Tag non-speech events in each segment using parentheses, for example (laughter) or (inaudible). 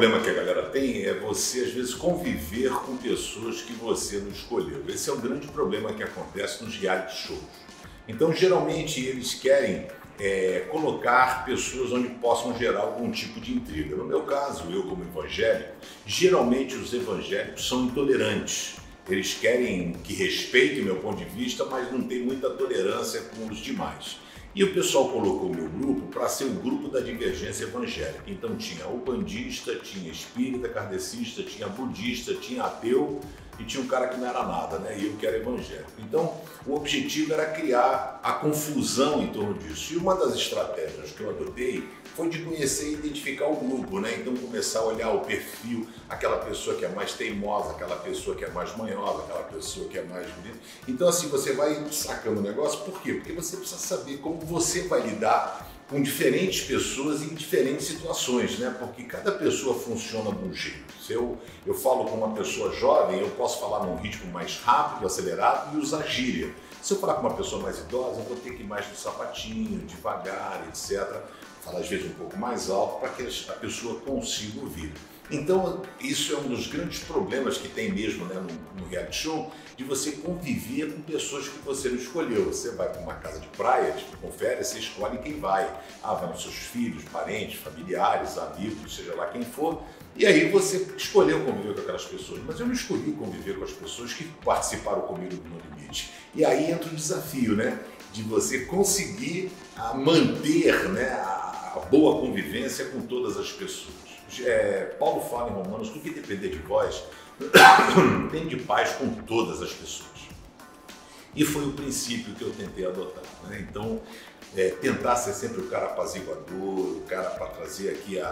problema que a galera tem é você, às vezes, conviver com pessoas que você não escolheu. Esse é o grande problema que acontece nos reality shows. Então, geralmente, eles querem é, colocar pessoas onde possam gerar algum tipo de intriga. No meu caso, eu como evangélico, geralmente os evangélicos são intolerantes. Eles querem que respeite meu ponto de vista, mas não tem muita tolerância com os demais. E o pessoal colocou meu grupo para ser o grupo da divergência evangélica. Então tinha o bandista, tinha espírita, kardecista, tinha budista, tinha ateu e tinha um cara que não era nada, né? E eu que era evangélico. Então o objetivo era criar a confusão em torno disso. E uma das estratégias que eu adotei foi de conhecer e identificar o grupo, né? Então começar a olhar o perfil, aquela pessoa que é mais teimosa, aquela pessoa que é mais manhosa, aquela pessoa que é mais bonita. Então assim, você vai sacando o negócio, por quê? Porque você precisa saber como você vai lidar com diferentes pessoas em diferentes situações, né? Porque cada pessoa funciona de um jeito. Se eu, eu falo com uma pessoa jovem, eu posso falar num ritmo mais rápido, acelerado e usar gíria. Se eu falar com uma pessoa mais idosa, eu vou ter que ir mais no sapatinho, devagar, etc. Falar às vezes um pouco mais alto para que a pessoa consiga ouvir. Então, isso é um dos grandes problemas que tem mesmo né, no, no reality show, de você conviver com pessoas que você não escolheu. Você vai para uma casa de praia, tipo, confere, você escolhe quem vai. Ah, nos seus filhos, parentes, familiares, amigos, seja lá quem for. E aí você escolheu conviver com aquelas pessoas. Mas eu não escolhi conviver com as pessoas que participaram comigo No Limite. E aí entra o desafio, né? De você conseguir ah, manter né, a boa convivência com todas as pessoas é, Paulo fala em Romanos, tudo que depender de vós, (coughs) tem de paz com todas as pessoas. E foi o princípio que eu tentei adotar. Né? Então, é, tentar ser sempre o cara apaziguador, o cara para trazer aqui a,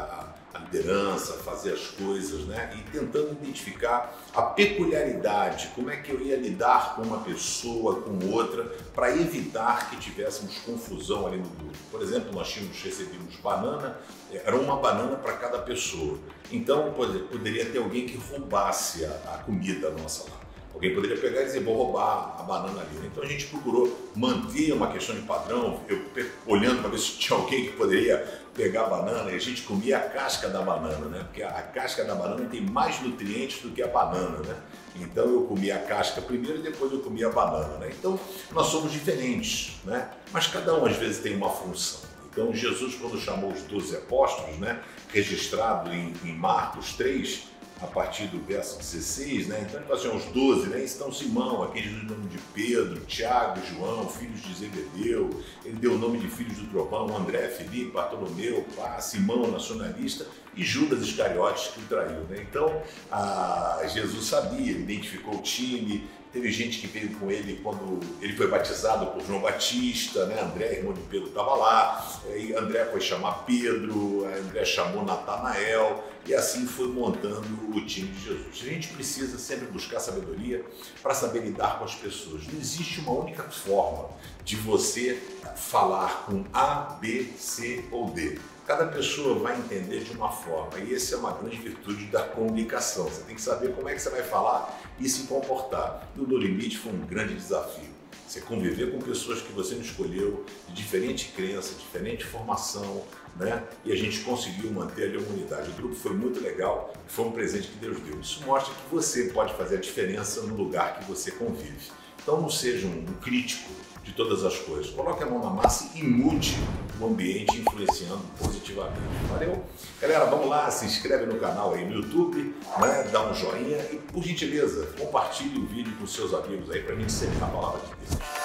a, liderança, fazer as coisas, né? E tentando identificar a peculiaridade, como é que eu ia lidar com uma pessoa, com outra, para evitar que tivéssemos confusão ali no grupo. Por exemplo, nós tínhamos, recebíamos banana, era uma banana para cada pessoa. Então, poderia ter alguém que roubasse a, a comida nossa lá. Alguém poderia pegar e dizer, vou roubar a banana ali. Então a gente procurou manter uma questão de padrão, eu olhando para ver se tinha alguém que poderia pegar a banana e a gente comia a casca da banana, né? Porque a casca da banana tem mais nutrientes do que a banana, né? Então eu comia a casca primeiro e depois eu comia a banana, né? Então nós somos diferentes, né? Mas cada um às vezes tem uma função. Então Jesus, quando chamou os doze apóstolos, né? Registrado em, em Marcos 3, a partir do verso 16, né? Então, nós temos os 12, né? Estão Simão, aquele do nome de Pedro, Tiago, João, filhos de Zebedeu, ele deu o nome de filhos do trovão, André, Felipe, Bartolomeu, Pá, Simão, nacionalista, e Judas Iscariotes que o traiu, né? Então, a, Jesus sabia, ele identificou o time, Teve gente que veio com ele quando ele foi batizado por João Batista, né? André, irmão de Pedro, estava lá. E André foi chamar Pedro, André chamou Natanael, e assim foi montando o time de Jesus. A gente precisa sempre buscar sabedoria para saber lidar com as pessoas. Não existe uma única forma de você falar com A, B, C ou D. Cada pessoa vai entender de uma forma e essa é uma grande virtude da comunicação. Você tem que saber como é que você vai falar e se comportar. E o No Limite foi um grande desafio. Você conviver com pessoas que você não escolheu, de diferente crença, diferente formação, né? E a gente conseguiu manter a humanidade. O grupo foi muito legal, foi um presente que Deus deu. Isso mostra que você pode fazer a diferença no lugar que você convive. Então não seja um crítico de todas as coisas. Coloque a mão na massa e mude o ambiente influenciando positivamente. Valeu? Galera, vamos lá, se inscreve no canal aí no YouTube, né? dá um joinha e, por gentileza, compartilhe o vídeo com seus amigos aí para a gente semear a palavra de Deus.